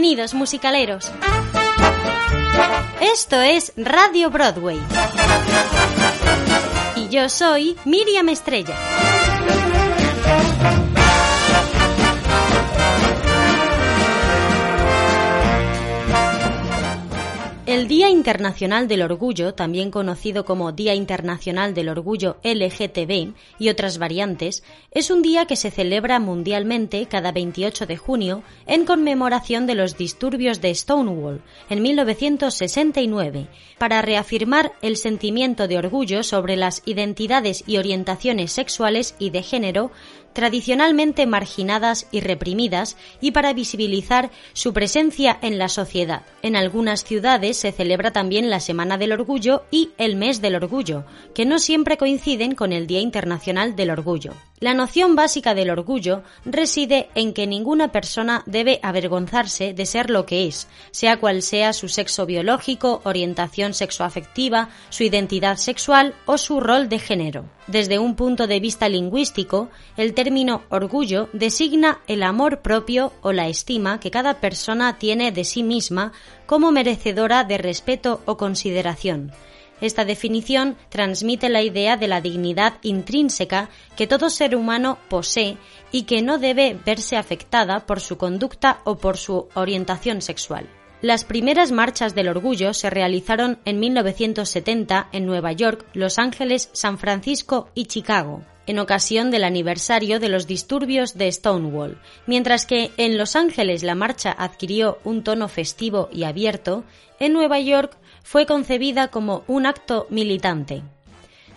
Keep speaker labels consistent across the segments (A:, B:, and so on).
A: Bienvenidos, musicaleros. Esto es Radio Broadway. Y yo soy Miriam Estrella. El Día Internacional del Orgullo, también conocido como Día Internacional del Orgullo LGTB y otras variantes, es un día que se celebra mundialmente cada 28 de junio en conmemoración de los disturbios de Stonewall en 1969, para reafirmar el sentimiento de orgullo sobre las identidades y orientaciones sexuales y de género tradicionalmente marginadas y reprimidas y para visibilizar su presencia en la sociedad. En algunas ciudades se celebra también la Semana del Orgullo y el Mes del Orgullo, que no siempre coinciden con el Día Internacional del Orgullo. La noción básica del orgullo reside en que ninguna persona debe avergonzarse de ser lo que es, sea cual sea su sexo biológico, orientación sexoafectiva, su identidad sexual o su rol de género. Desde un punto de vista lingüístico, el término orgullo designa el amor propio o la estima que cada persona tiene de sí misma como merecedora de respeto o consideración esta definición transmite la idea de la dignidad intrínseca que todo ser humano posee y que no debe verse afectada por su conducta o por su orientación sexual. Las primeras marchas del orgullo se realizaron en 1970 en Nueva York, Los Ángeles, San Francisco y Chicago, en ocasión del aniversario de los disturbios de Stonewall. Mientras que en Los Ángeles la marcha adquirió un tono festivo y abierto, en Nueva York fue concebida como un acto militante.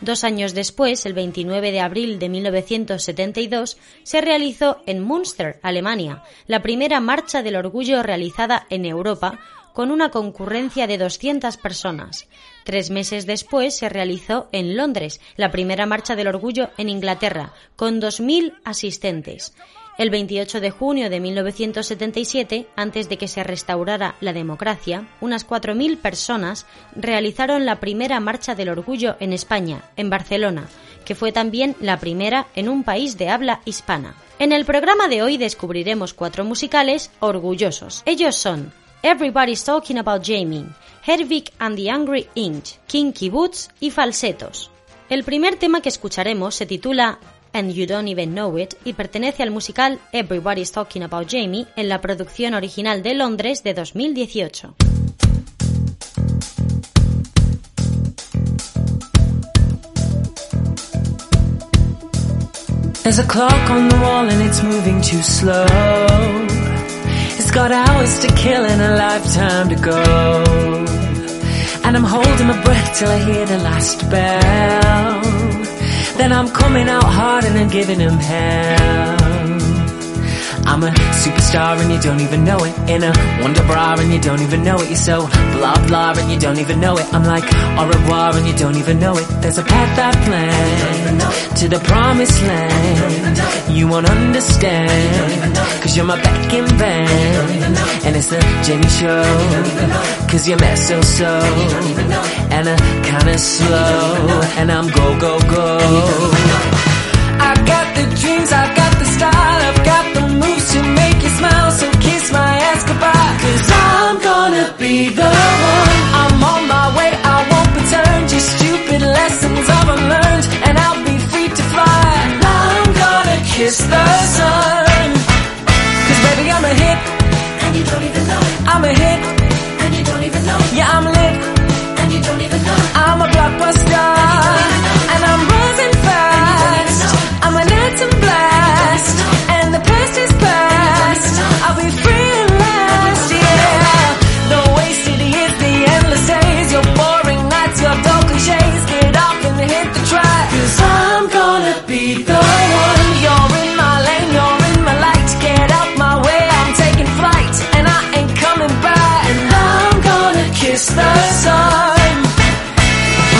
A: Dos años después, el 29 de abril de 1972, se realizó en Münster, Alemania, la primera marcha del orgullo realizada en Europa con una concurrencia de 200 personas. Tres meses después se realizó en Londres la primera marcha del orgullo en Inglaterra, con 2.000 asistentes. El 28 de junio de 1977, antes de que se restaurara la democracia, unas 4.000 personas realizaron la primera Marcha del Orgullo en España, en Barcelona, que fue también la primera en un país de habla hispana. En el programa de hoy descubriremos cuatro musicales orgullosos. Ellos son Everybody's Talking About Jamie, Hedwig and the Angry Inch, Kinky Boots y Falsetos. El primer tema que escucharemos se titula and You Don't Even Know It y pertenece al musical Everybody's Talking About Jamie en la producción original de Londres de 2018.
B: There's a clock on the wall and it's moving too slow. It's got hours to kill and a lifetime to go. And I'm holding my breath till I hear the last bell. Then I'm coming out hard and I'm giving them hell. I'm a superstar and you don't even know it. In a wonder bra and you don't even know it. You're so blah blah and you don't even know it. I'm like au revoir and you don't even know it. There's a path I plan to the promised land. You won't understand cause you're my back in band. And it's the Jamie show cause you mess so so. And I kinda slow and I'm go go go. I got the dreams, I got the style, to make you smile. So kiss my ass goodbye, cause I'm gonna be the one. I'm on my way, I won't return. Just stupid lessons I've learned, and I'll be free to fly. I'm gonna kiss the sun. Cause baby, I'm a hit, and you don't even know it. I'm a hit,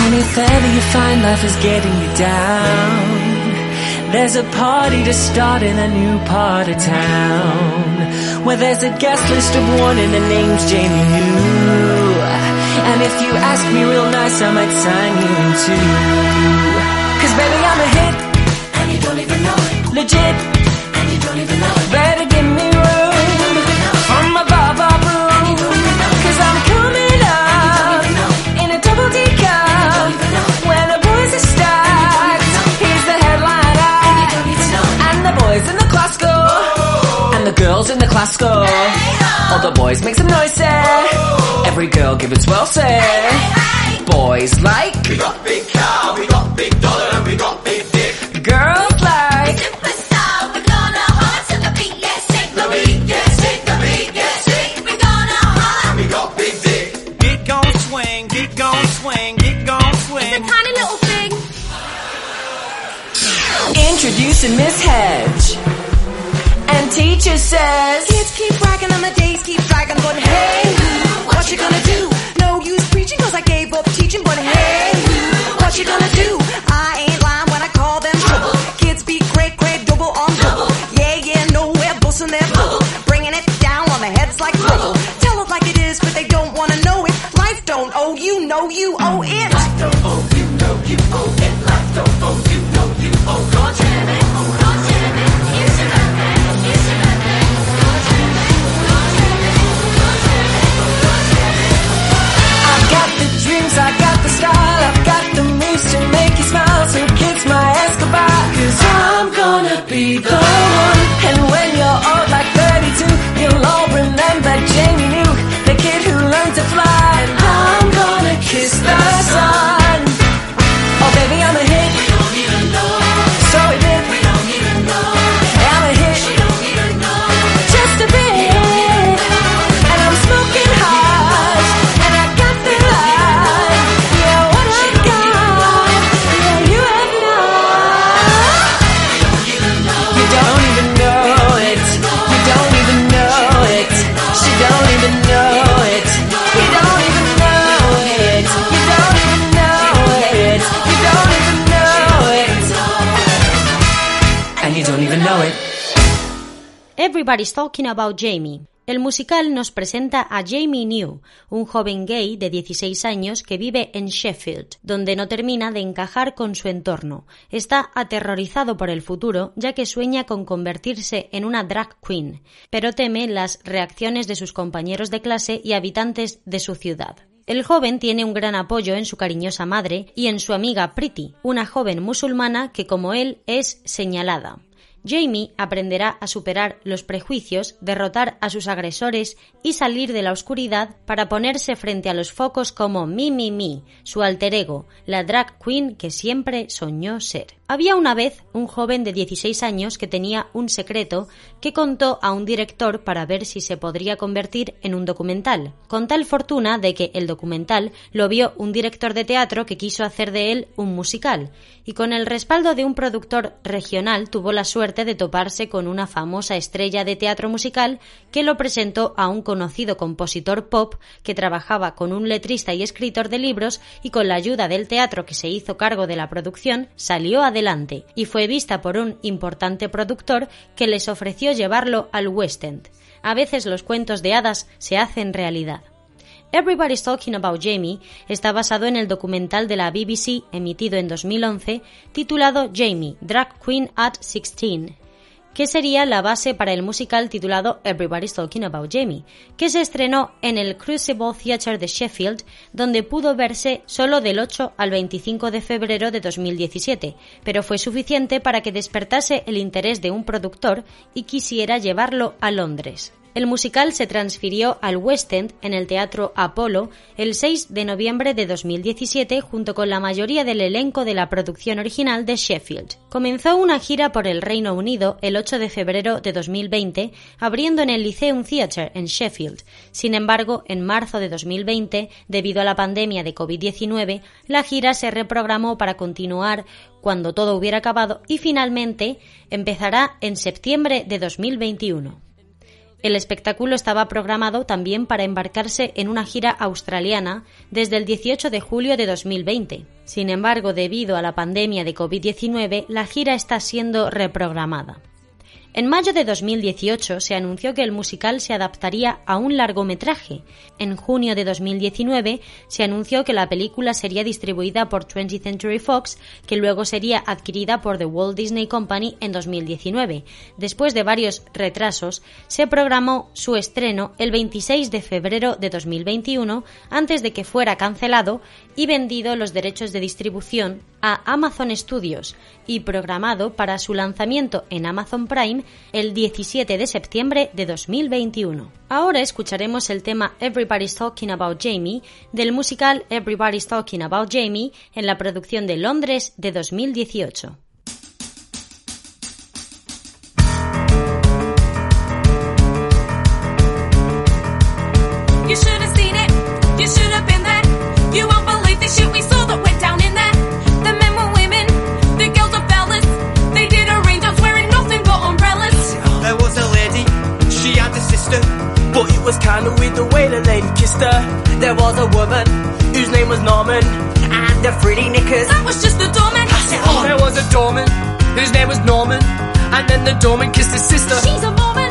B: Only further you find life is getting you down. There's a party to start in a new part of town Where there's a guest list of one and the name's Jamie New And if you ask me real nice I might sign you in two. Cause baby I'm a hit. And you don't even know it. Legit my school. All the boys make some noise, say. Every girl give it swell, say. Eh? Boys like. We got big car, we got big dollar, and we got big dick. Girls like.
C: Superstar, we're gonna hard to the beat, yeah, shake the beat, yeah, shake the beat, yeah, shake. We're gonna hard.
B: We got big dick.
D: Get gon' swing, get gon' swing, get gon' swing.
C: Tiny little thing.
B: Introducing Miss Hedge. Teacher says.
E: Kids keep bragging on the days keep dragging, but hey, what you gonna do? No use preaching cause I gave up teaching, but hey, what you gonna do?
B: Gonna be
A: Everybody's Talking About Jamie. El musical nos presenta a Jamie New, un joven gay de 16 años que vive en Sheffield, donde no termina de encajar con su entorno. Está aterrorizado por el futuro, ya que sueña con convertirse en una drag queen, pero teme las reacciones de sus compañeros de clase y habitantes de su ciudad. El joven tiene un gran apoyo en su cariñosa madre y en su amiga Pretty, una joven musulmana que como él es señalada. Jamie aprenderá a superar los prejuicios, derrotar a sus agresores y salir de la oscuridad para ponerse frente a los focos como Mi Mi Mi, su alter ego, la drag queen que siempre soñó ser. Había una vez un joven de 16 años que tenía un secreto que contó a un director para ver si se podría convertir en un documental, con tal fortuna de que el documental lo vio un director de teatro que quiso hacer de él un musical, y con el respaldo de un productor regional tuvo la suerte de toparse con una famosa estrella de teatro musical que lo presentó a un conocido compositor pop que trabajaba con un letrista y escritor de libros y con la ayuda del teatro que se hizo cargo de la producción salió adelante y fue vista por un importante productor que les ofreció llevarlo al West End. A veces los cuentos de hadas se hacen realidad. Everybody's Talking About Jamie está basado en el documental de la BBC emitido en 2011 titulado Jamie, Drag Queen at 16, que sería la base para el musical titulado Everybody's Talking About Jamie, que se estrenó en el Crucible Theatre de Sheffield, donde pudo verse solo del 8 al 25 de febrero de 2017, pero fue suficiente para que despertase el interés de un productor y quisiera llevarlo a Londres. El musical se transfirió al West End en el Teatro Apolo el 6 de noviembre de 2017 junto con la mayoría del elenco de la producción original de Sheffield. Comenzó una gira por el Reino Unido el 8 de febrero de 2020, abriendo en el Lyceum Theatre en Sheffield. Sin embargo, en marzo de 2020, debido a la pandemia de COVID-19, la gira se reprogramó para continuar cuando todo hubiera acabado y finalmente empezará en septiembre de 2021. El espectáculo estaba programado también para embarcarse en una gira australiana desde el 18 de julio de 2020. Sin embargo, debido a la pandemia de COVID-19, la gira está siendo reprogramada. En mayo de 2018 se anunció que el musical se adaptaría a un largometraje. En junio de 2019 se anunció que la película sería distribuida por 20th Century Fox, que luego sería adquirida por The Walt Disney Company en 2019. Después de varios retrasos, se programó su estreno el 26 de febrero de 2021 antes de que fuera cancelado y vendido los derechos de distribución a Amazon Studios y programado para su lanzamiento en Amazon Prime el 17 de septiembre de 2021. Ahora escucharemos el tema Everybody's Talking About Jamie del musical Everybody's Talking About Jamie en la producción de Londres de 2018.
F: Was kinda weird the way the lady kissed her. There was a woman whose name was Norman, and the pretty knickers.
C: That was just the doorman. Pass it on.
F: There was a doorman whose name was Norman, and then the doorman kissed his sister.
C: She's a Mormon.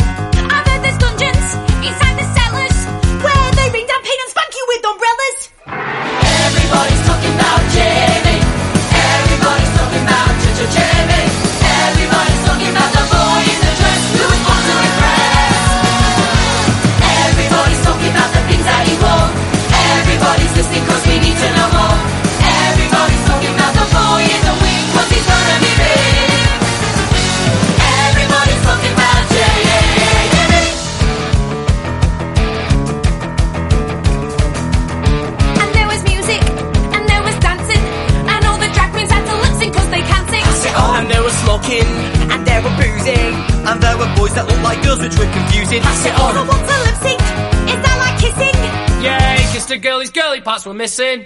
F: We're missing.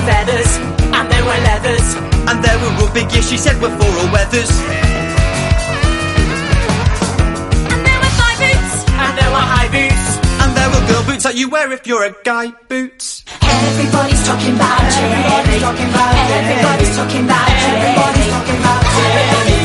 C: Were
F: feathers, and there were leathers, and there were rugby gear, she said we're for all weathers.
C: And there were thigh boots.
F: And there were high boots, and there were girl boots that you wear if you're a guy boots.
G: Everybody's talking about Jamie. Everybody's talking about Jamie. Everybody's talking about Jamie. Everybody's talking about
C: Everybody's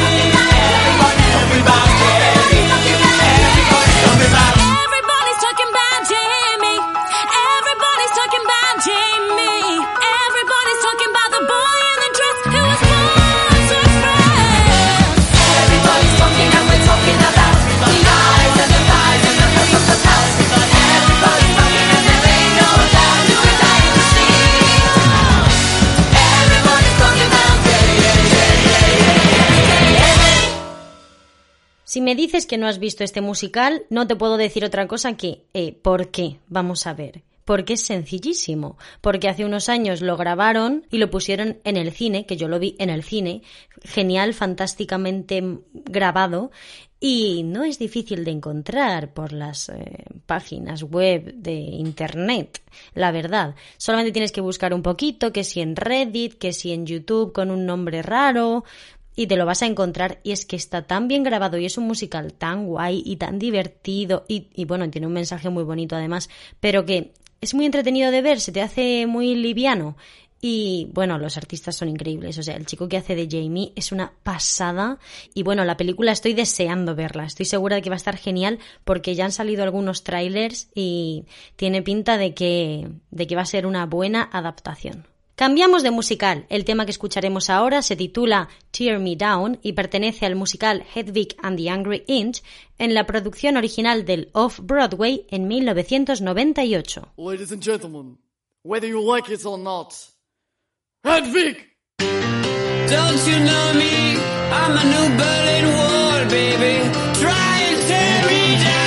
A: Si me dices que no has visto este musical, no te puedo decir otra cosa que eh, ¿por qué? Vamos a ver. Porque es sencillísimo. Porque hace unos años lo grabaron y lo pusieron en el cine, que yo lo vi en el cine. Genial, fantásticamente grabado. Y no es difícil de encontrar por las eh, páginas web de internet, la verdad. Solamente tienes que buscar un poquito, que si en Reddit, que si en YouTube con un nombre raro, y te lo vas a encontrar. Y es que está tan bien grabado y es un musical tan guay y tan divertido y, y bueno, tiene un mensaje muy bonito además, pero que es muy entretenido de ver, se te hace muy liviano. Y bueno, los artistas son increíbles, o sea, el chico que hace de Jamie es una pasada y bueno, la película estoy deseando verla, estoy segura de que va a estar genial porque ya han salido algunos trailers y tiene pinta de que, de que va a ser una buena adaptación. Cambiamos de musical. El tema que escucharemos ahora se titula Tear Me Down y pertenece al musical Hedwig and the Angry Inch en la producción original del Off-Broadway en 1998.
H: Ladies and gentlemen, whether you like it or not, Hedwig!
I: Don't you know me? I'm a new Berlin Wall, baby. Try and tear me down.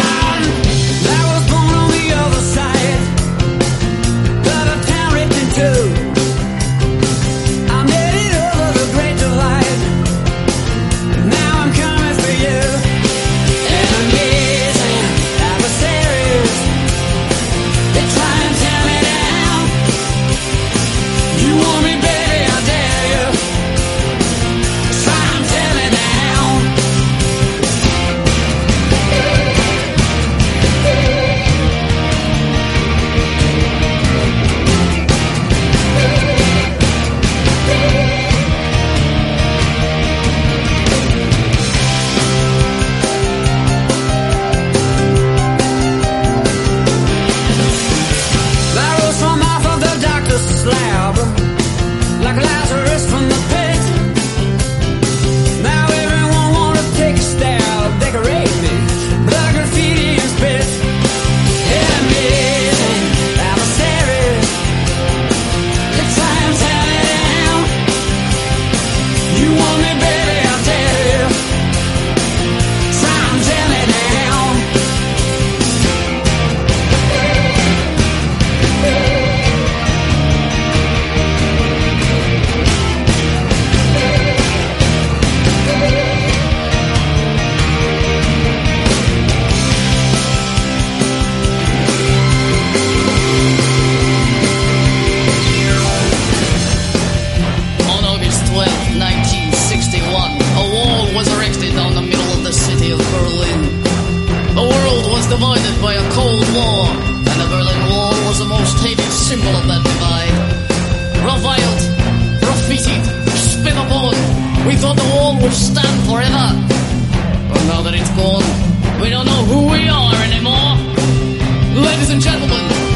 J: Divided by a Cold War, and the Berlin Wall was the most hated symbol of that divide. Reviled, graffitied, spit upon, we thought the wall would stand forever. But now that it's gone, we don't know who we are anymore. Ladies and gentlemen,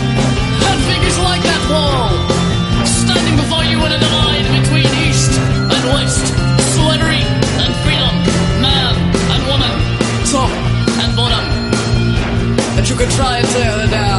J: And you can try and tear it down.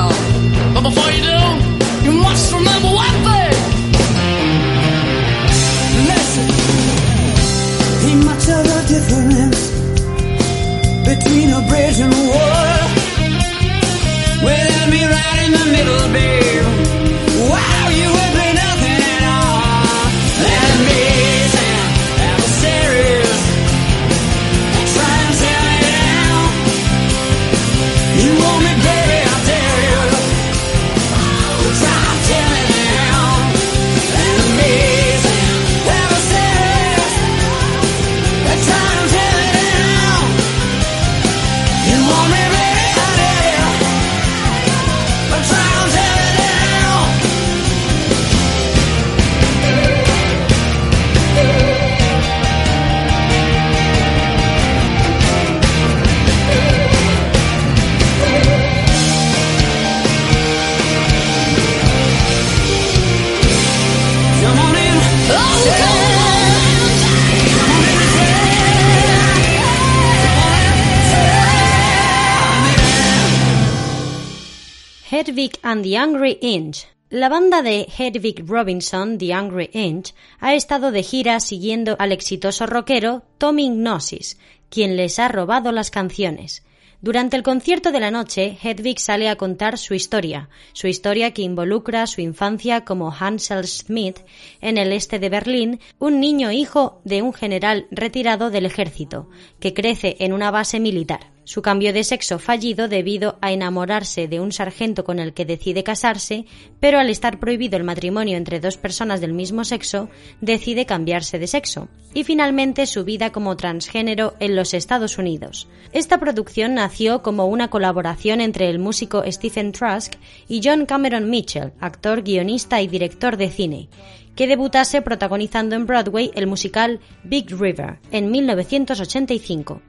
A: Hedwig and the Angry Inch. La banda de Hedwig Robinson, The Angry Inch, ha estado de gira siguiendo al exitoso rockero Tommy Gnosis, quien les ha robado las canciones. Durante el concierto de la noche, Hedwig sale a contar su historia, su historia que involucra su infancia como Hansel Smith en el este de Berlín, un niño hijo de un general retirado del ejército, que crece en una base militar. Su cambio de sexo fallido debido a enamorarse de un sargento con el que decide casarse, pero al estar prohibido el matrimonio entre dos personas del mismo sexo, decide cambiarse de sexo. Y finalmente su vida como transgénero en los Estados Unidos. Esta producción nació como una colaboración entre el músico Stephen Trask y John Cameron Mitchell, actor, guionista y director de cine, que debutase protagonizando en Broadway el musical Big River en 1985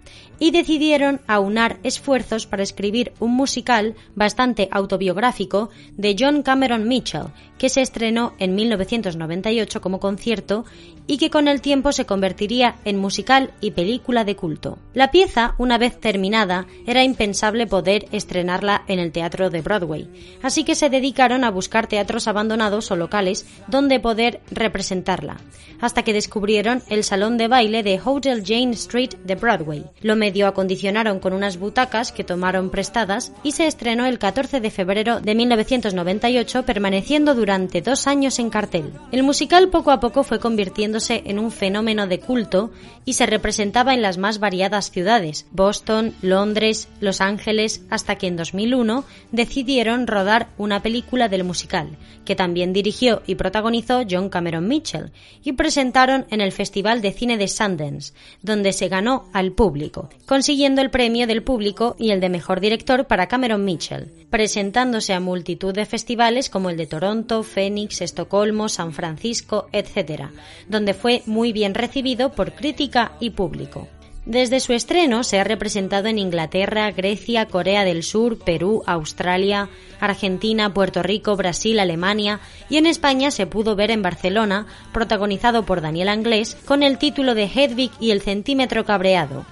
A: y decidieron aunar esfuerzos para escribir un musical bastante autobiográfico de John Cameron Mitchell, que se estrenó en 1998 como concierto y que con el tiempo se convertiría en musical y película de culto. La pieza, una vez terminada, era impensable poder estrenarla en el teatro de Broadway, así que se dedicaron a buscar teatros abandonados o locales donde poder representarla, hasta que descubrieron el salón de baile de Hotel Jane Street de Broadway. Lo medio acondicionaron con unas butacas que tomaron prestadas y se estrenó el 14 de febrero de 1998, permaneciendo durante dos años en cartel. El musical poco a poco fue convirtiéndose en un fenómeno de culto y se representaba en las más variadas ciudades, Boston, Londres, Los Ángeles, hasta que en 2001 decidieron rodar una película del musical, que también dirigió y protagonizó John Cameron Mitchell, y presentaron en el Festival de Cine de Sundance, donde se ganó al público, consiguiendo el premio del público y el de mejor director para Cameron Mitchell, presentándose a multitud de festivales como el de Toronto, Phoenix, Estocolmo, San Francisco, etc., donde fue muy bien recibido por crítica y público. Desde su estreno se ha representado en Inglaterra, Grecia, Corea del Sur, Perú, Australia, Argentina, Puerto Rico, Brasil, Alemania y en España se pudo ver en Barcelona, protagonizado por Daniel Anglés, con el título de Hedwig y el centímetro cabreado,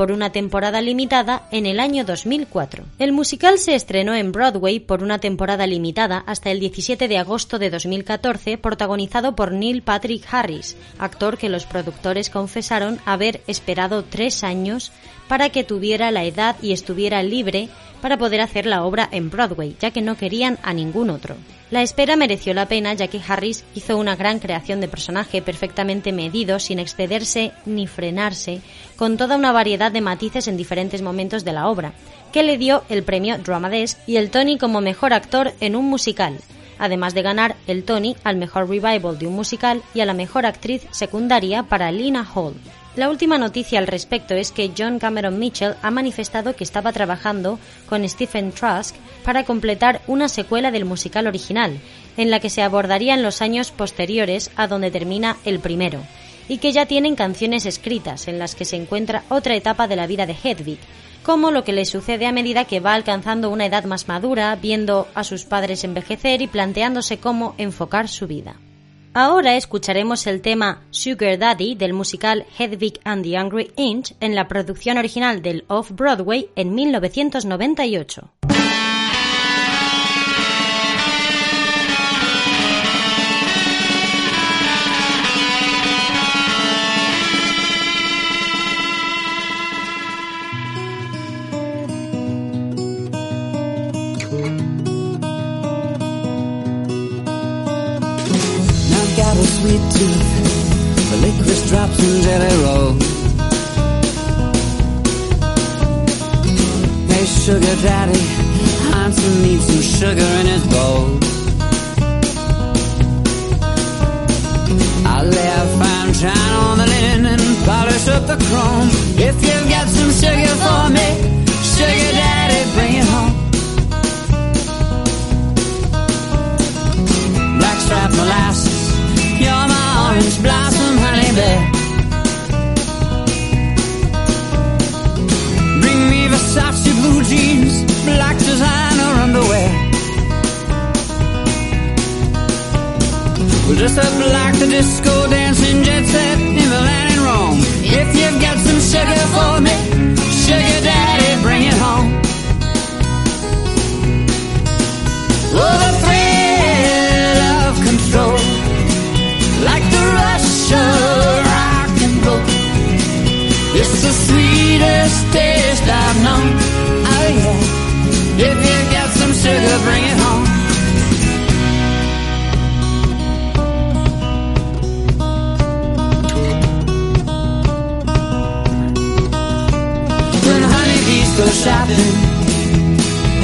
A: por una temporada limitada en el año 2004. El musical se estrenó en Broadway por una temporada limitada hasta el 17 de agosto de 2014, protagonizado por Neil Patrick Harris, actor que los productores confesaron haber esperado tres años para que tuviera la edad y estuviera libre para poder hacer la obra en Broadway, ya que no querían a ningún otro. La espera mereció la pena ya que Harris hizo una gran creación de personaje perfectamente medido, sin excederse ni frenarse, con toda una variedad de matices en diferentes momentos de la obra, que le dio el premio Drama Desk y el Tony como mejor actor en un musical, además de ganar el Tony al mejor revival de un musical y a la mejor actriz secundaria para Lina Hall. La última noticia al respecto es que John Cameron Mitchell ha manifestado que estaba trabajando con Stephen Trask para completar una secuela del musical original, en la que se abordarían los años posteriores a donde termina el primero, y que ya tienen canciones escritas en las que se encuentra otra etapa de la vida de Hedwig, como lo que le sucede a medida que va alcanzando una edad más madura, viendo a sus padres envejecer y planteándose cómo enfocar su vida. Ahora escucharemos el tema Sugar Daddy del musical Hedwig and the Angry Inch en la producción original del Off-Broadway en 1998.
I: Sweet tooth the licorice drops and jelly roll. Hey, sugar daddy, Hanson needs some sugar in his bowl. I'll lay a fine shine on the linen polish up the chrome. If you've got some sugar for me, sugar daddy, bring it home. Blackstrap molasses, orange blossom honey bear. Bring me Versace blue jeans, black designer underwear. Well, just up like the disco dancing jet set in Milan and Rome. If you've got some sugar for me, sugar daddy, bring it home. Oh, the thrill It's the sweetest taste I've known. Oh yeah, if you got some sugar, bring it home. When honeybees go shopping,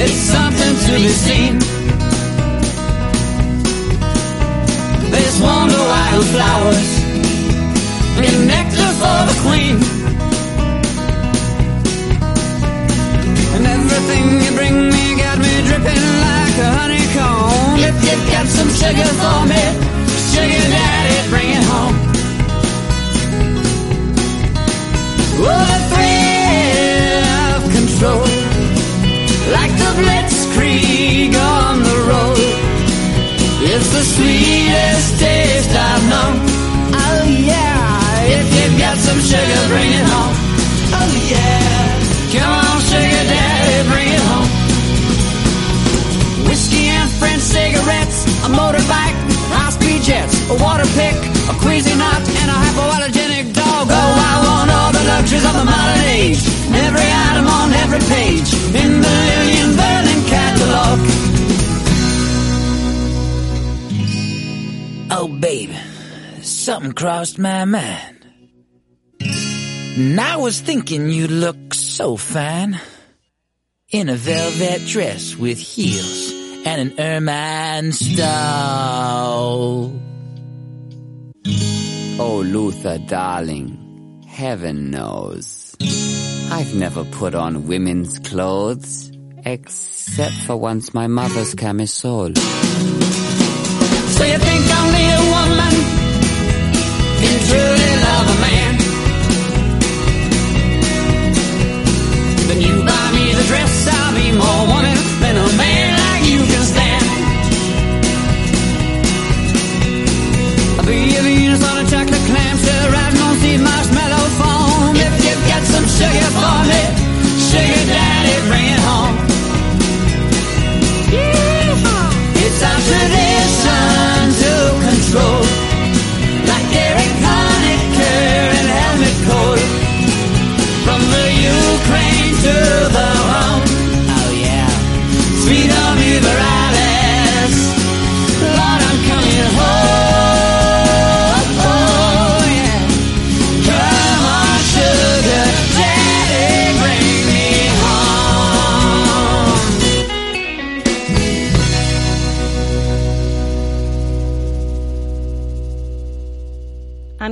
I: it's something to be seen. They swarm the wildflowers, get nectar for the queen. Dripping like a honeycomb. If you got some sugar for me, sugar daddy, bring it home. Oh, the thrill of control, like the blitzkrieg on the road. It's the sweetest taste I've known. Oh yeah, if you've got some sugar, bring it home. Oh yeah, come on, water pick, a queasy knot, and a hypoallergenic dog. Oh, I want all the luxuries of the modern age. Every item on every page in the Lillian Berlin catalog. Oh, babe, something crossed my mind. And I was thinking you look so fine in a velvet dress with heels and an ermine stole.
K: Oh, Luther, darling, heaven knows. I've never put on women's clothes, except for once my mother's camisole.
I: So you think need a woman and truly love a man?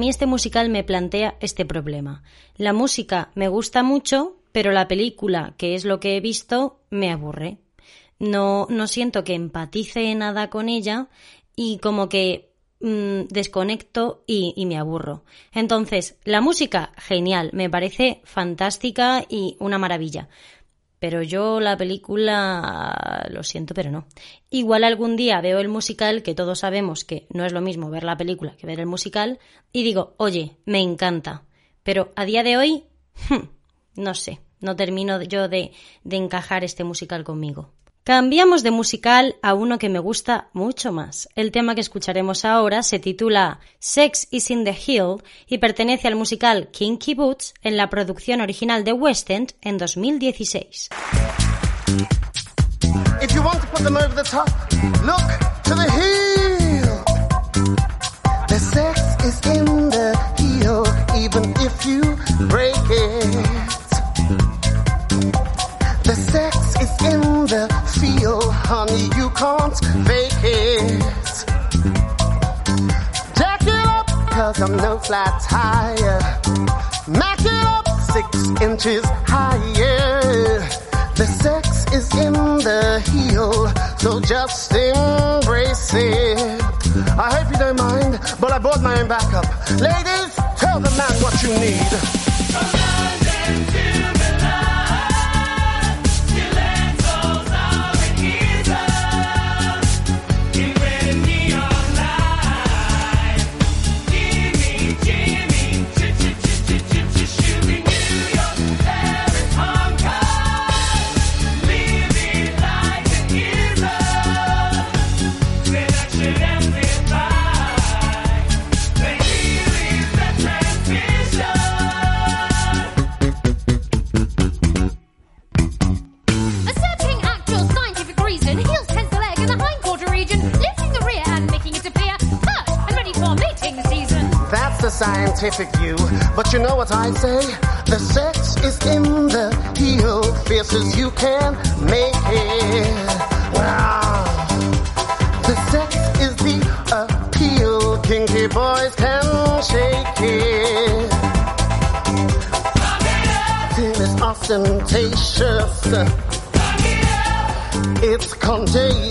A: Este musical me plantea este problema. La música me gusta mucho, pero la película, que es lo que he visto, me aburre. No, no siento que empatice nada con ella y como que mm, desconecto y me aburro. Entonces, la música, genial, me parece fantástica y una maravilla. Pero yo la película lo siento, pero no. Igual algún día veo el musical, que todos sabemos que no es lo mismo ver la película que ver el musical, y digo, oye, me encanta. Pero a día de hoy, no sé, no termino yo de, de encajar este musical conmigo. Cambiamos de musical a uno que me gusta mucho más. El tema que escucharemos ahora se titula Sex is in the Hill y pertenece al musical Kinky Boots en la producción original de West End en 2016.
L: If you want to put them over the top, look to the heel. The sex is in the heel, even if you break it. In the feel, honey, you can't fake it. Jack it up, cause I'm no flat tire. Mac it up six inches higher. The sex is in the heel, so just embrace it. I hope you don't mind, but I bought my own backup. Ladies, tell the man what you need. What I say? The sex is in the heel, fierce as you can make it. Wow. The sex is the appeal, kinky boys can shake it. Till it's ostentatious. It's contagious.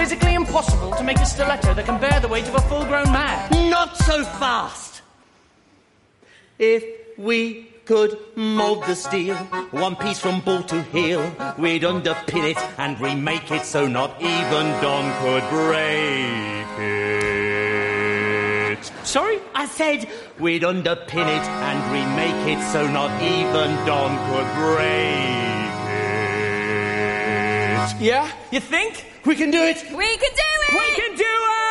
M: Physically impossible to make a stiletto that can bear the weight of a full-grown man.
N: Not so fast. If we could mold the steel, one piece from ball to heel, we'd underpin it and remake it so not even Don could break it.
M: Sorry?
N: I said we'd underpin it and remake it so not even Don could break it.
M: Yeah? You think?
N: We can do it.
C: We can do it!
M: We can do it!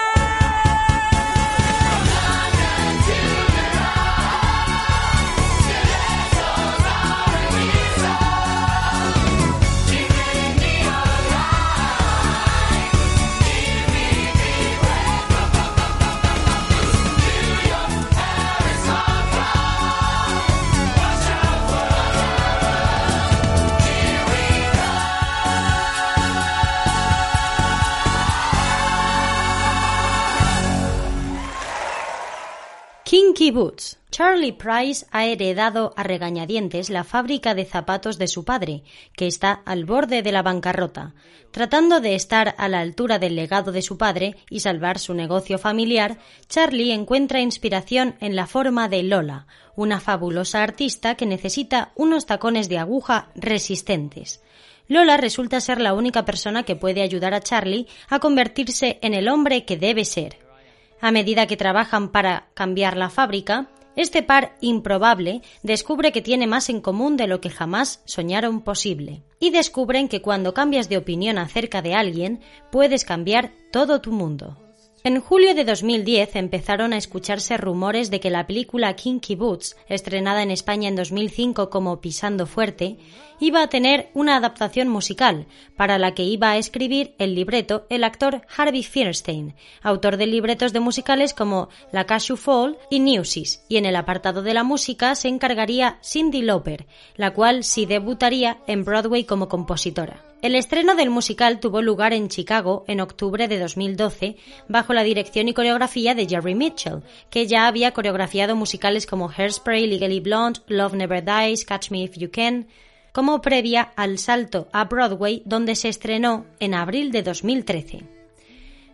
A: Kinky Boots. Charlie Price ha heredado a regañadientes la fábrica de zapatos de su padre, que está al borde de la bancarrota. Tratando de estar a la altura del legado de su padre y salvar su negocio familiar, Charlie encuentra inspiración en la forma de Lola, una fabulosa artista que necesita unos tacones de aguja resistentes. Lola resulta ser la única persona que puede ayudar a Charlie a convertirse en el hombre que debe ser. A medida que trabajan para cambiar la fábrica, este par improbable descubre que tiene más en común de lo que jamás soñaron posible. Y descubren que cuando cambias de opinión acerca de alguien, puedes cambiar todo tu mundo. En julio de 2010 empezaron a escucharse rumores de que la película Kinky Boots, estrenada en España en 2005 como Pisando Fuerte, iba a tener una adaptación musical, para la que iba a escribir el libreto el actor Harvey Fierstein, autor de libretos de musicales como La Cashew Fall y Newsies, y en el apartado de la música se encargaría Cindy Lauper, la cual sí debutaría en Broadway como compositora. El estreno del musical tuvo lugar en Chicago en octubre de 2012 bajo la dirección y coreografía de Jerry Mitchell, que ya había coreografiado musicales como Hairspray, Legally Blonde, Love Never Dies, Catch Me If You Can, como previa al salto a Broadway donde se estrenó en abril de 2013.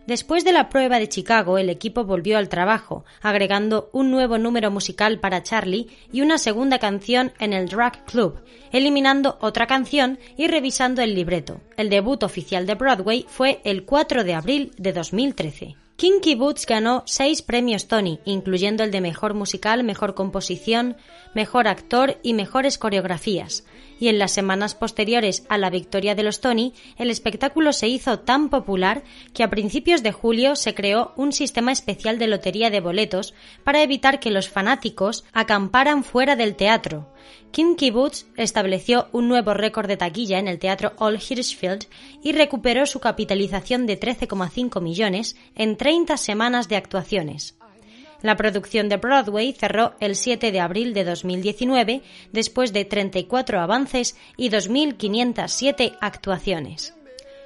A: Después de la prueba de Chicago, el equipo volvió al trabajo, agregando un nuevo número musical para Charlie y una segunda canción en el Drag Club, eliminando otra canción y revisando el libreto. El debut oficial de Broadway fue el 4 de abril de 2013. Kinky Boots ganó seis premios Tony, incluyendo el de Mejor Musical, Mejor Composición, Mejor Actor y Mejores Coreografías. Y en las semanas posteriores a la victoria de los Tony, el espectáculo se hizo tan popular que a principios de julio se creó un sistema especial de lotería de boletos para evitar que los fanáticos acamparan fuera del teatro. Kinky Boots estableció un nuevo récord de taquilla en el teatro Old Hirschfield y recuperó su capitalización de 13,5 millones en 30 semanas de actuaciones. La producción de Broadway cerró el 7 de abril de 2019 después de 34 avances y 2.507 actuaciones.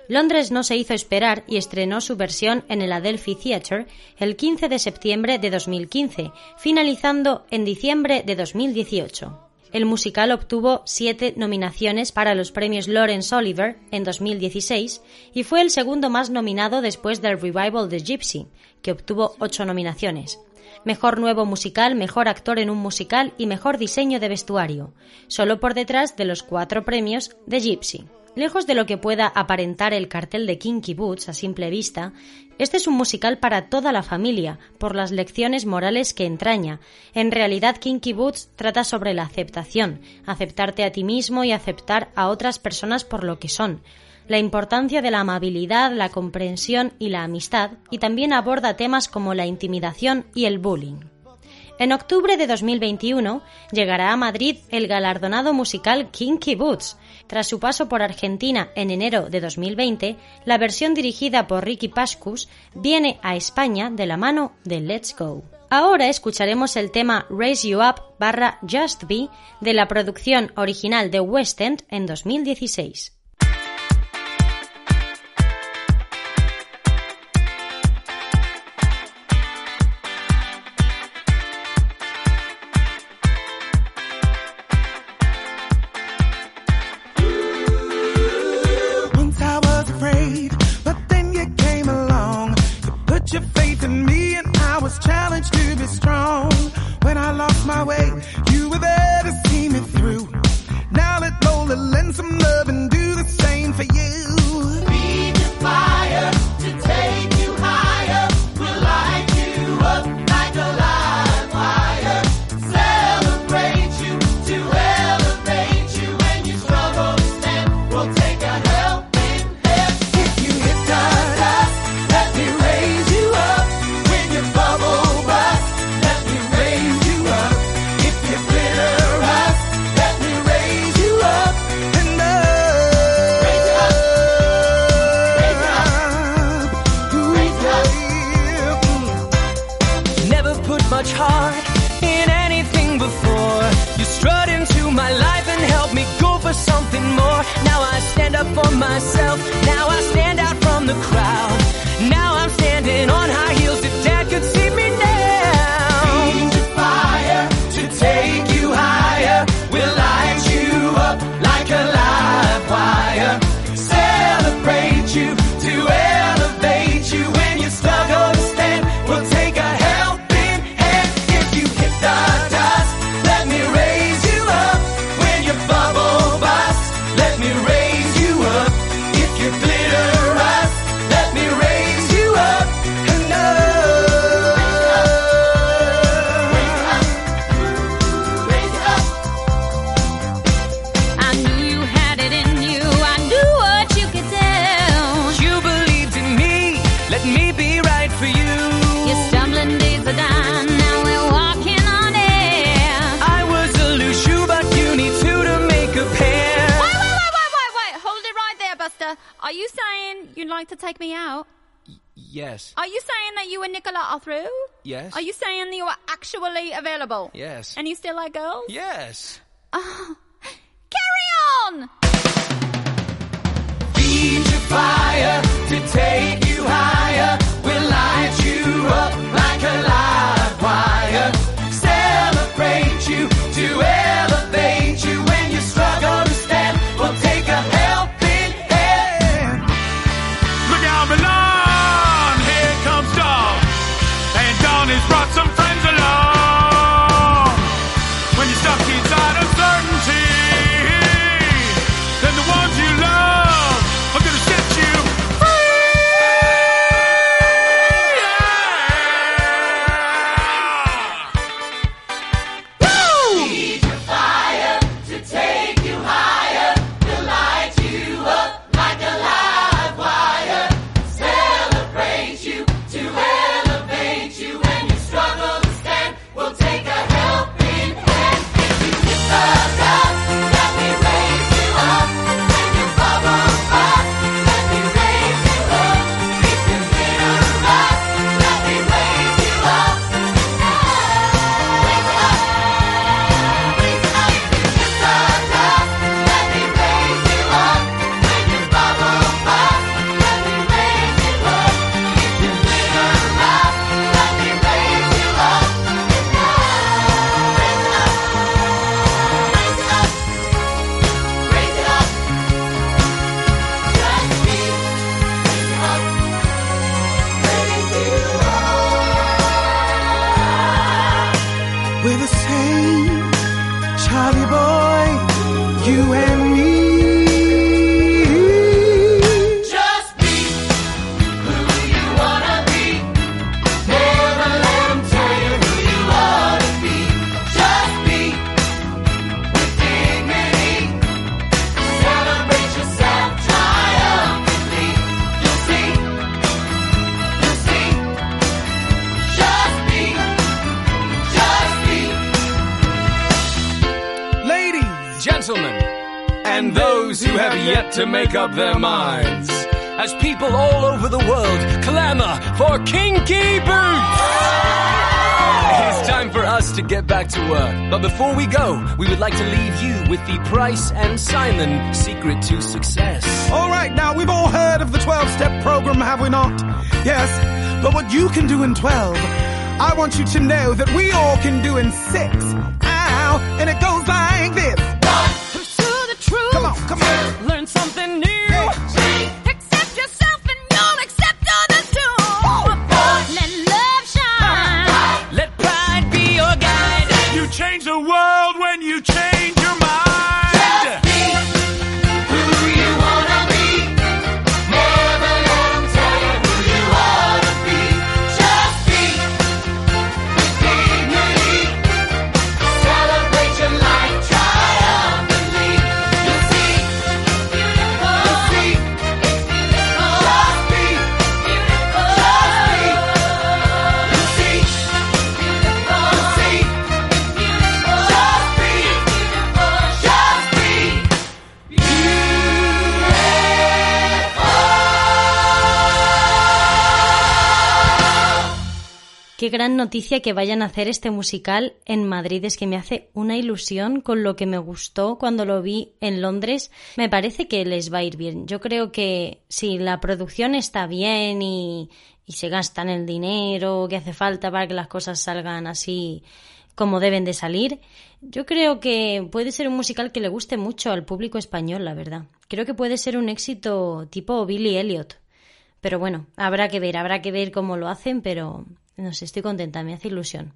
A: Londres no se hizo esperar y estrenó su versión en el Adelphi Theatre el 15 de septiembre de 2015, finalizando en diciembre de 2018. El musical obtuvo siete nominaciones para los premios Laurence Oliver en 2016 y fue el segundo más nominado después del revival de Gypsy, que obtuvo ocho nominaciones. Mejor nuevo musical, mejor actor en un musical y mejor diseño de vestuario, solo por detrás de los cuatro premios de Gypsy. Lejos de lo que pueda aparentar el cartel de Kinky Boots a simple vista, este es un musical para toda la familia, por las lecciones morales que entraña. En realidad, Kinky Boots trata sobre la aceptación, aceptarte a ti mismo y aceptar a otras personas por lo que son, la importancia de la amabilidad, la comprensión y la amistad, y también aborda temas como la intimidación y el bullying. En octubre de 2021 llegará a Madrid el galardonado musical Kinky Boots. Tras su paso por Argentina en enero de 2020, la versión dirigida por Ricky Pascus viene a España de la mano de Let's Go. Ahora escucharemos el tema Raise You Up barra Just Be de la producción original de West End en 2016.
O: The
M: crowd.
P: Actually available?
Q: Yes.
P: And you still like girls?
Q: Yes.
P: Oh. Carry on!
R: Feed your fire to take you higher. We'll light you up like a live wire. Celebrate
Q: before we would like to leave you with the Price and Simon secret to success.
S: All right, now we've all heard of the 12 step program, have we not? Yes, but what you can do in 12, I want you to know that we all can do in 6. Ow, and it goes like this.
C: Pursue the truth.
S: Come on, come on.
C: Learn something
A: gran noticia que vayan a hacer este musical en Madrid. Es que me hace una ilusión con lo que me gustó cuando lo vi en Londres. Me parece que les va a ir bien. Yo creo que si la producción está bien y, y se gastan el dinero que hace falta para que las cosas salgan así como deben de salir, yo creo que puede ser un musical que le guste mucho al público español, la verdad. Creo que puede ser un éxito tipo Billy Elliot. Pero bueno, habrá que ver, habrá que ver cómo lo hacen, pero no sé, estoy contenta, me hace ilusión.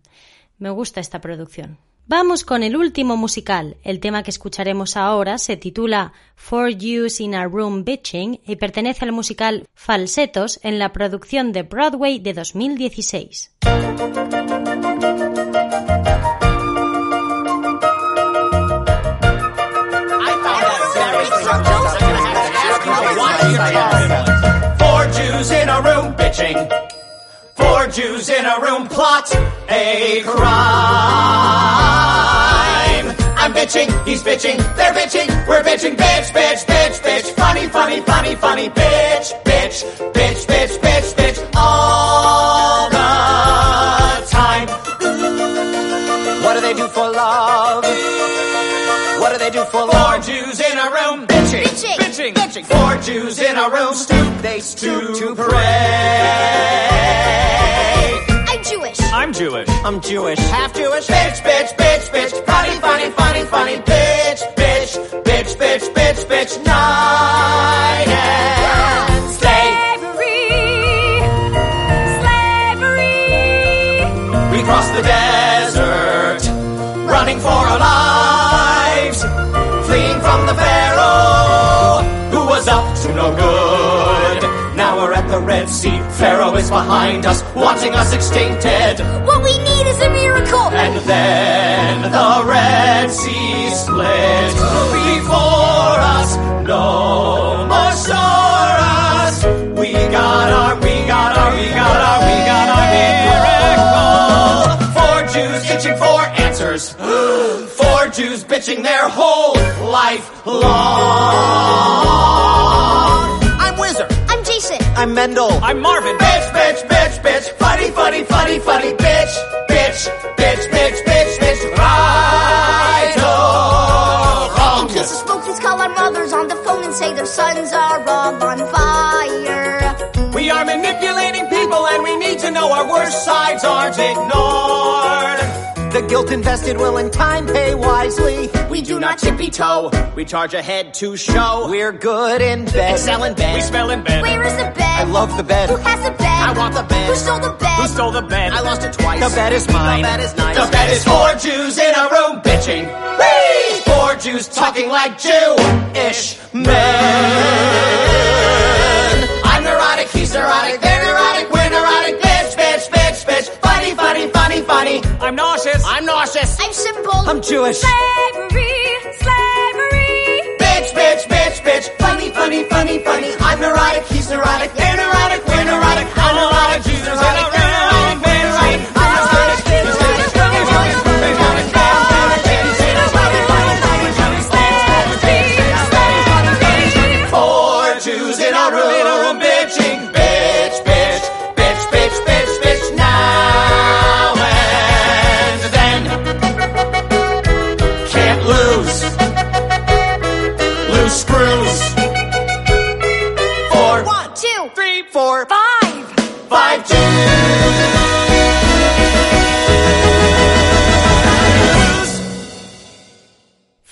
A: Me gusta esta producción. Vamos con el último musical. El tema que escucharemos ahora se titula For Use in a Room Bitching y pertenece al musical Falsetos en la producción de Broadway de 2016.
F: Four Jews in a room bitching. Jews in a room plot a crime. I'm bitching, he's bitching, they're bitching, we're bitching, bitch, bitch, bitch, bitch, funny, funny, funny, funny, bitch, bitch, bitch, bitch, bitch, bitch, all the time. What do they do for love? What do they do for love? Four Jews in a room bitching, bitching, bitching, bitching. Four Jews in a room stoop, they stoop to pray.
T: I'm Jewish.
F: I'm Jewish. Half Jewish. Bitch, bitch, bitch, bitch. Funny, funny, funny, funny. Bitch, bitch, bitch, bitch, bitch, bitch. Night Red Sea. Pharaoh is behind us, wanting us extincted.
T: What we need is a miracle.
F: And then the Red Sea split before us. No more sorrows. We got our, we got our, we got our, we got our miracle. Four Jews itching for answers. Four Jews bitching their whole life long. I'm Wizard.
T: I'm
F: Mendel. I'm Marvin. Bitch, bitch, bitch, bitch. Funny, funny, funny, funny. Bitch, bitch, bitch, bitch, bitch, bitch. Right or wrong.
T: In case the smokies call our mothers on the phone and say their sons are all on fire.
F: We are manipulating people and we need to know our worst sides aren't ignored. The guilt invested will in time pay wisely. We do not tippy toe. We charge ahead to show. We're good in bed. Excel in bed. We spell in bed.
T: Where is the bed?
F: I love the bed.
T: Who has the bed?
F: I want the bed.
T: Who stole the bed?
F: Who stole the bed? I lost it twice. The bed is mine. The bed is nice. The bed is four Jews in a room bitching. Whee! Four Jews talking like Jew-ish men. I'm neurotic, he's neurotic, they're neurotic, I'm nauseous. I'm nauseous.
T: I'm simple.
F: I'm Jewish.
C: Slavery. Slavery.
F: Bitch, bitch, bitch, bitch. Funny, funny, funny, funny. I'm neurotic, he's neurotic, they're neurotic, we're neurotic. I'm neurotic,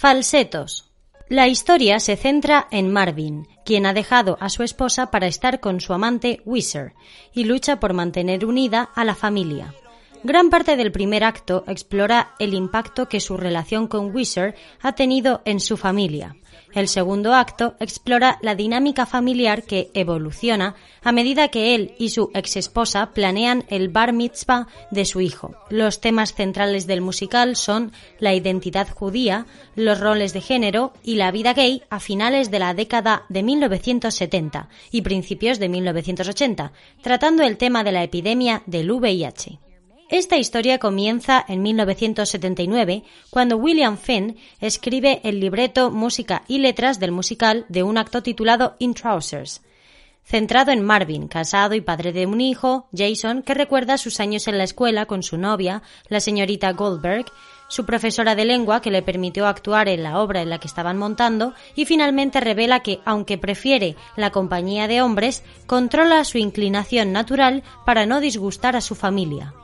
A: Falsetos. La historia se centra en Marvin, quien ha dejado a su esposa para estar con su amante Wizard y lucha por mantener unida a la familia. Gran parte del primer acto explora el impacto que su relación con Wizard ha tenido en su familia. El segundo acto explora la dinámica familiar que evoluciona a medida que él y su exesposa planean el bar mitzvah de su hijo. Los temas centrales del musical son la identidad judía, los roles de género y la vida gay a finales de la década de 1970 y principios de 1980, tratando el tema de la epidemia del VIH. Esta historia comienza en 1979, cuando William Finn escribe el libreto, música y letras del musical de un acto titulado In Trousers, centrado en Marvin, casado y padre de un hijo, Jason, que recuerda sus años en la escuela con su novia, la señorita Goldberg, su profesora de lengua que le permitió actuar en la obra en la que estaban montando y finalmente revela que, aunque prefiere la compañía de hombres, controla su inclinación natural para no disgustar a su familia.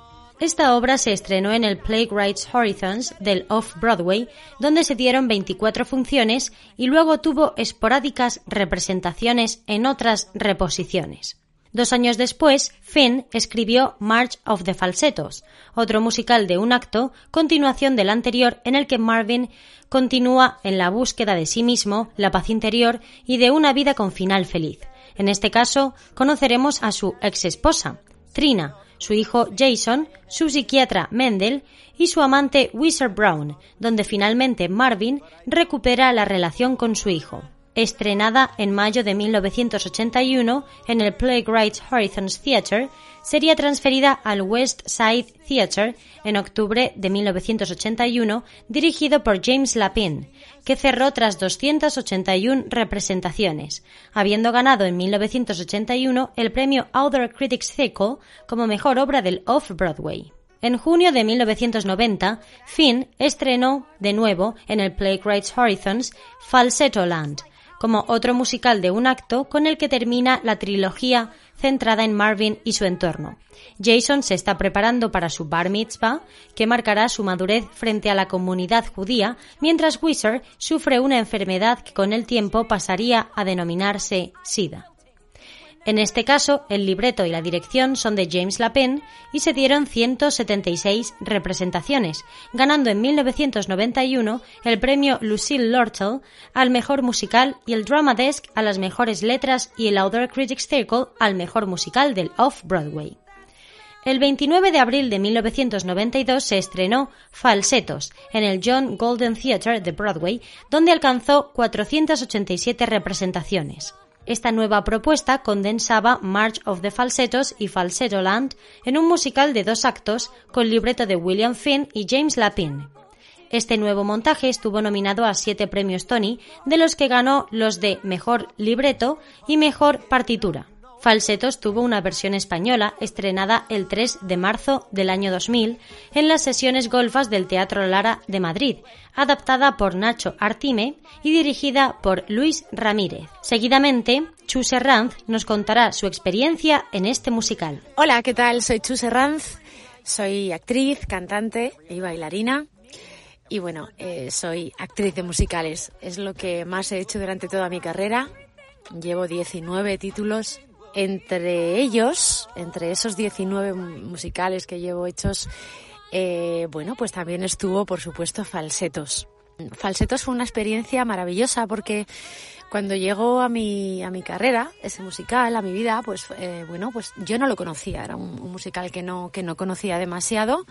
A: Esta obra se estrenó en el Playwrights Horizons del Off-Broadway, donde se dieron 24 funciones y luego tuvo esporádicas representaciones en otras reposiciones. Dos años después, Finn escribió March of the Falsettos, otro musical de un acto, continuación del anterior en el que Marvin continúa en la búsqueda de sí mismo, la paz interior y de una vida con final feliz. En este caso, conoceremos a su ex esposa, Trina, su hijo Jason, su psiquiatra Mendel y su amante Wizard Brown, donde finalmente Marvin recupera la relación con su hijo. Estrenada en mayo de 1981 en el Playwrights Horizons Theatre, sería transferida al West Side Theatre en octubre de 1981, dirigido por James Lapine, que cerró tras 281 representaciones, habiendo ganado en 1981 el premio Other Critics Circle como mejor obra del Off-Broadway. En junio de 1990, Finn estrenó de nuevo en el Playwrights Horizons Falsetto Land, como otro musical de un acto con el que termina la trilogía centrada en Marvin y su entorno. Jason se está preparando para su bar mitzvah, que marcará su madurez frente a la comunidad judía, mientras Wizard sufre una enfermedad que con el tiempo pasaría a denominarse SIDA. En este caso, el libreto y la dirección son de James Lapine y se dieron 176 representaciones, ganando en 1991 el premio Lucille Lortel al mejor musical y el Drama Desk a las mejores letras y el Other Critics Circle al mejor musical del Off-Broadway. El 29 de abril de 1992 se estrenó Falsetos en el John Golden Theatre de Broadway, donde alcanzó 487 representaciones. Esta nueva propuesta condensaba March of the Falsettos y Falsetto Land en un musical de dos actos con libreto de William Finn y James Lapine. Este nuevo montaje estuvo nominado a siete premios Tony, de los que ganó los de Mejor Libreto y Mejor Partitura. Falsetos tuvo una versión española estrenada el 3 de marzo del año 2000 en las sesiones golfas del Teatro Lara de Madrid, adaptada por Nacho Artime y dirigida por Luis Ramírez. Seguidamente, Chu Serranz nos contará su experiencia en este musical.
U: Hola, ¿qué tal? Soy Chu Serranz, soy actriz, cantante y bailarina. Y bueno, eh, soy actriz de musicales. Es lo que más he hecho durante toda mi carrera. Llevo 19 títulos entre ellos, entre esos 19 musicales que llevo hechos, eh, bueno, pues también estuvo, por supuesto, Falsetos. Falsetos fue una experiencia maravillosa porque cuando llegó a mi, a mi carrera, ese musical, a mi vida, pues eh, bueno, pues yo no lo conocía, era un, un, musical que no, que no conocía demasiado,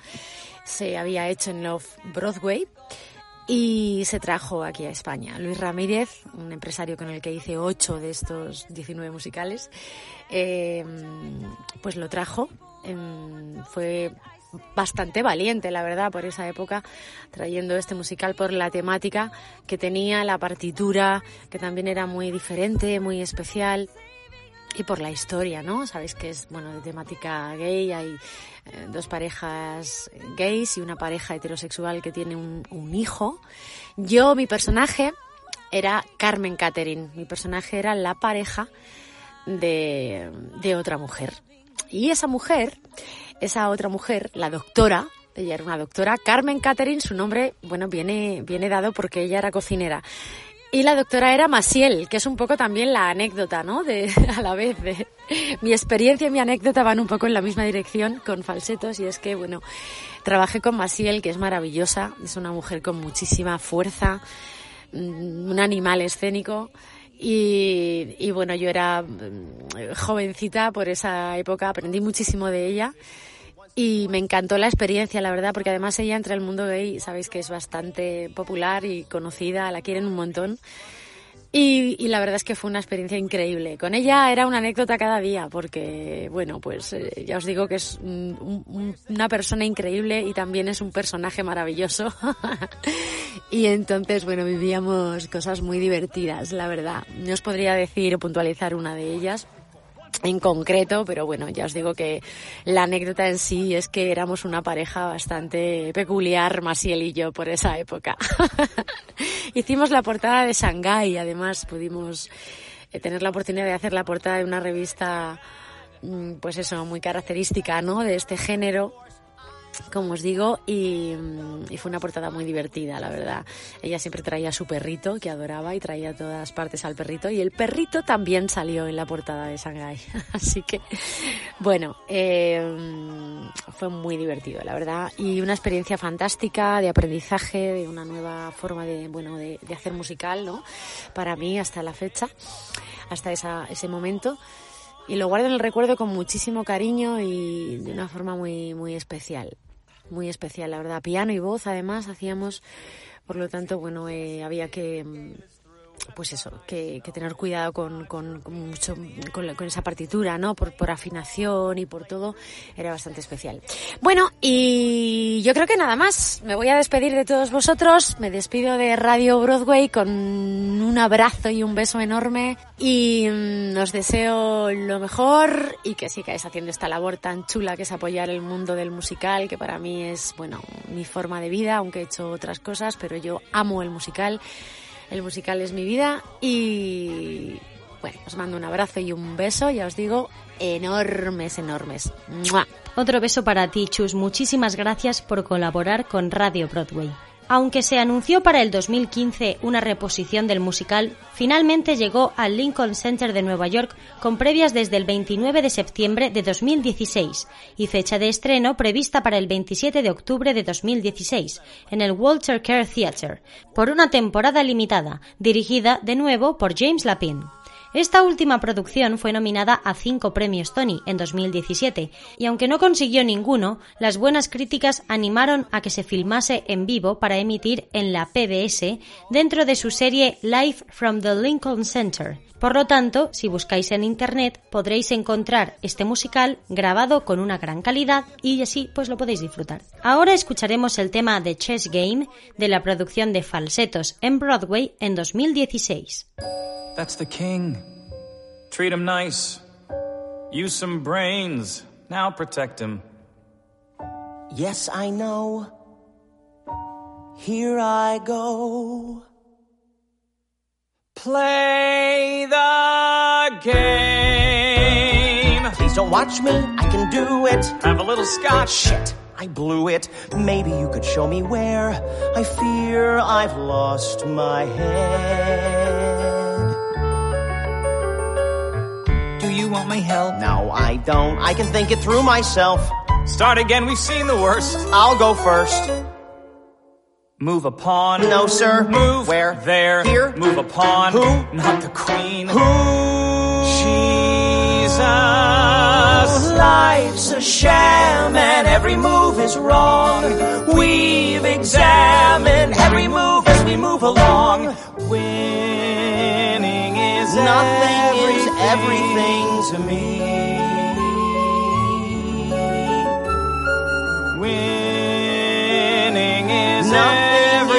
U: se había hecho en Love Broadway y se trajo aquí a España. Luis Ramírez, un empresario con el que hice ocho de estos 19 musicales, eh, pues lo trajo. Eh, fue bastante valiente, la verdad, por esa época, trayendo este musical por la temática que tenía, la partitura, que también era muy diferente, muy especial y por la historia, ¿no? Sabéis que es, bueno, de temática gay, hay eh, dos parejas gays y una pareja heterosexual que tiene un, hijo. Yo, mi personaje era Carmen Catherine, mi personaje era la pareja de, de otra mujer. Y esa mujer, esa otra mujer, la doctora, ella era una doctora. Carmen Catherine, su nombre, bueno, viene, viene dado porque ella era cocinera. Y la doctora era Masiel, que es un poco también la anécdota, ¿no? De, a la vez de mi experiencia y mi anécdota van un poco en la misma dirección con falsetos y es que, bueno, trabajé con Masiel, que es maravillosa, es una mujer con muchísima fuerza, mm, un animal escénico. Y, y bueno, yo era mm, jovencita por esa época, aprendí muchísimo de ella y me encantó la experiencia, la verdad, porque además ella entre el mundo gay, sabéis que es bastante popular y conocida, la quieren un montón. Y, y la verdad es que fue una experiencia increíble. Con ella era una anécdota cada día, porque, bueno, pues eh, ya os digo que es un- un- una persona increíble y también es un personaje maravilloso. y entonces, bueno, vivíamos cosas muy divertidas, la verdad. No os podría decir o puntualizar una de ellas, en concreto, pero bueno, ya os digo que la anécdota en sí es que éramos una pareja bastante peculiar, Masiel y yo, por esa época. Hicimos la portada de Shanghái, además pudimos eh, tener la oportunidad de hacer la portada de una revista, mm, pues eso, muy característica, ¿no? De este género como os digo, y, mm, y fue una portada muy divertida, la verdad. Ella siempre traía su perrito, que adoraba, y traía a todas partes al perrito, y el perrito también salió en la portada de Shanghai. Así que, bueno, eh, fue muy divertido, la verdad, y una experiencia fantástica de aprendizaje, de una nueva forma de, bueno, de, de hacer musical, ¿no? Para mí, hasta la fecha, hasta esa, ese momento y lo guardo en el recuerdo con muchísimo cariño y de una forma muy muy especial muy especial la verdad. Piano y voz además hacíamos por lo tanto bueno eh, había que mm, pues eso, que, que tener cuidado con, con, con mucho, con, esa partitura, ¿no? Por, por afinación y por todo, era bastante especial. Bueno, y yo creo que nada más. Me voy a despedir de todos vosotros. Me despido de Radio Broadway con un abrazo y un beso enorme. Y mm, os deseo lo mejor y que sigáis haciendo esta labor tan chula que es apoyar el mundo del musical, que para mí es, bueno, mi forma de vida, aunque he hecho otras cosas, pero yo amo el musical. El musical es mi vida y bueno, os mando un abrazo y un beso, ya os digo, enormes, enormes. ¡Mua!
A: Otro beso para ti, Chus. Muchísimas gracias por colaborar con Radio Broadway. Aunque se anunció para el 2015 una reposición del musical, finalmente llegó al Lincoln Center de Nueva York con previas desde el 29 de septiembre de 2016 y fecha de estreno prevista para el 27 de octubre de 2016 en el Walter Kerr Theatre, por una temporada limitada, dirigida de nuevo por James Lapine. Esta última producción fue nominada a cinco premios Tony en 2017 y aunque no consiguió ninguno, las buenas críticas animaron a que se filmase en vivo para emitir en la PBS dentro de su serie Live from the Lincoln Center. Por lo tanto, si buscáis en internet podréis encontrar este musical grabado con una gran calidad y así pues lo podéis disfrutar. Ahora escucharemos el tema de Chess Game de la producción de Falsetos en Broadway en 2016.
R: That's the king. Treat him nice. Use some brains. Now protect him.
V: Yes, I know. Here I go.
R: Play the game.
V: Please don't watch me. I can do it.
R: Have a little scotch.
V: Shit. I blew it. Maybe you could show me where. I fear I've lost my head.
R: Do you want my help?
V: No, I don't. I can think it through myself.
R: Start again. We've seen the worst.
V: I'll go first.
R: Move a pawn.
V: No, sir.
R: Move
V: Where?
R: There.
V: Here?
R: Move a pawn.
V: Who?
R: Not the queen.
V: Who?
R: Jesus.
V: Life's a sham and every move is wrong. We've examined every move as we move along.
R: Winning is
V: Nothing is
R: everything.
V: everything to me.
R: Winning is
V: Nothing is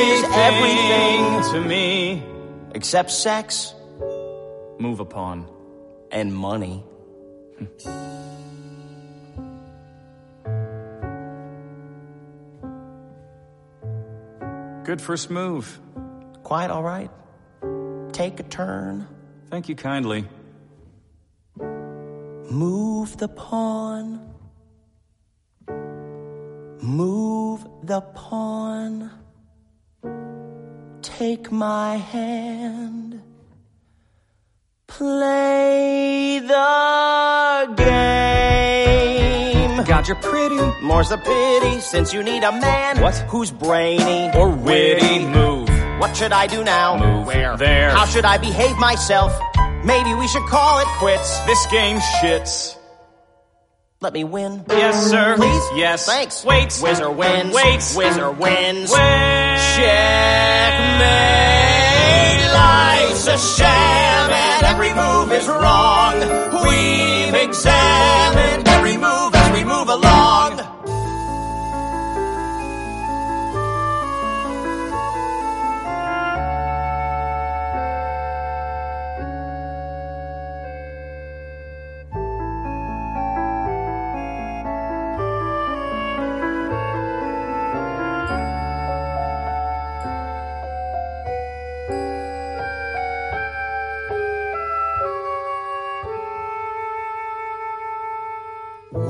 R: everything
V: everything.
R: to me.
V: Except sex
R: Move a pawn.
V: and money.
R: Good first move.
V: Quite all right. Take a turn.
R: Thank you kindly.
V: Move the pawn.
F: Move the pawn. Take my hand. Play the game.
R: God, you're pretty.
F: More's the pity since you need a man.
R: What?
F: Who's brainy
R: Or witty. Move.
F: What should I do now?
R: Move.
F: Where?
R: There.
F: How should I behave myself? Maybe we should call it quits.
R: This game shits.
F: Let me win.
R: Yes, sir.
F: Please?
R: Yes.
F: Thanks.
R: Wait.
F: Whizzer wins.
R: Wait.
F: Whizzer wins.
R: Wait.
F: Checkmate. Life's a sham and every move is wrong. We've examined every move as we move along.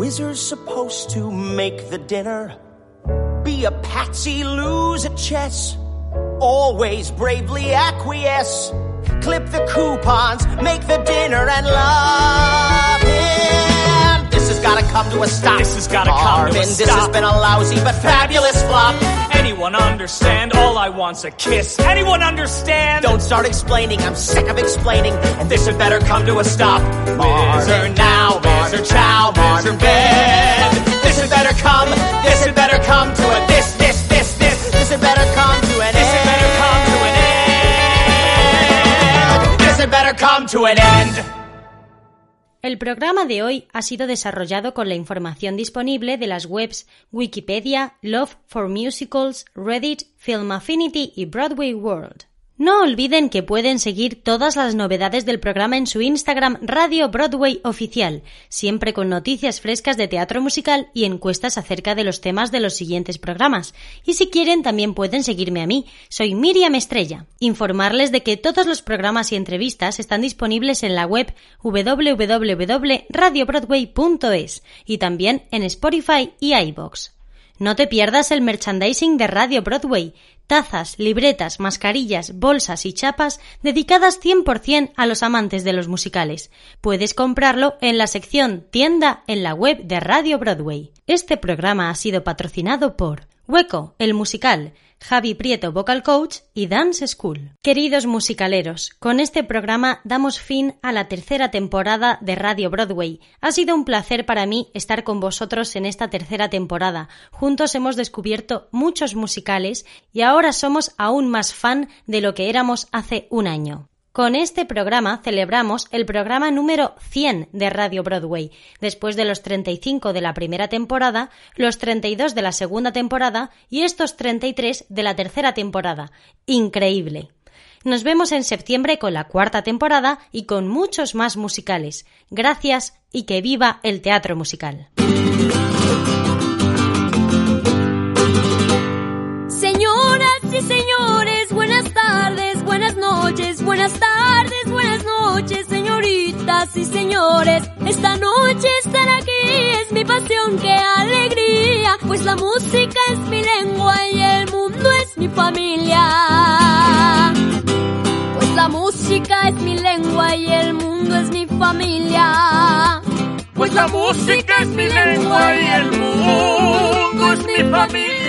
F: Wizard's supposed to make the dinner. Be a patsy, lose at chess. Always bravely acquiesce. Clip the coupons, make the dinner, and love him. This has gotta come to a stop.
R: This has gotta come to a
F: Marvin, This has been a lousy but fabulous flop.
R: Anyone understand? All I want's a kiss. Anyone understand?
F: Don't start explaining, I'm sick of explaining, and this had better come to a stop. Marvin now,
A: El programa de hoy ha sido desarrollado con la información disponible de las webs Wikipedia, Love for Musicals, Reddit, Film Affinity y Broadway World. No olviden que pueden seguir todas las novedades del programa en su Instagram Radio Broadway Oficial, siempre con noticias frescas de teatro musical y encuestas acerca de los temas de los siguientes programas. Y si quieren también pueden seguirme a mí, soy Miriam Estrella. Informarles de que todos los programas y entrevistas están disponibles en la web www.radiobroadway.es y también en Spotify y iBox. No te pierdas el merchandising de Radio Broadway, tazas, libretas, mascarillas, bolsas y chapas dedicadas 100% a los amantes de los musicales. Puedes comprarlo en la sección tienda en la web de Radio Broadway. Este programa ha sido patrocinado por Hueco, el musical, Javi Prieto Vocal Coach y Dance School. Queridos musicaleros, con este programa damos fin a la tercera temporada de Radio Broadway. Ha sido un placer para mí estar con vosotros en esta tercera temporada. Juntos hemos descubierto muchos musicales y ahora somos aún más fan de lo que éramos hace un año. Con este programa celebramos el programa número 100 de Radio Broadway, después de los 35 de la primera temporada, los 32 de la segunda temporada y estos 33 de la tercera temporada. Increíble. Nos vemos en septiembre con la cuarta temporada y con muchos más musicales. Gracias y que viva el teatro musical.
W: Señoras y señores, buenas tardes, buenas noches, señoritas y señores. Esta noche estar aquí es mi pasión, qué alegría, pues la música es mi lengua y el mundo es mi familia. Pues la música es mi lengua y el mundo es mi familia.
X: Pues la música es mi lengua y el mundo es mi familia.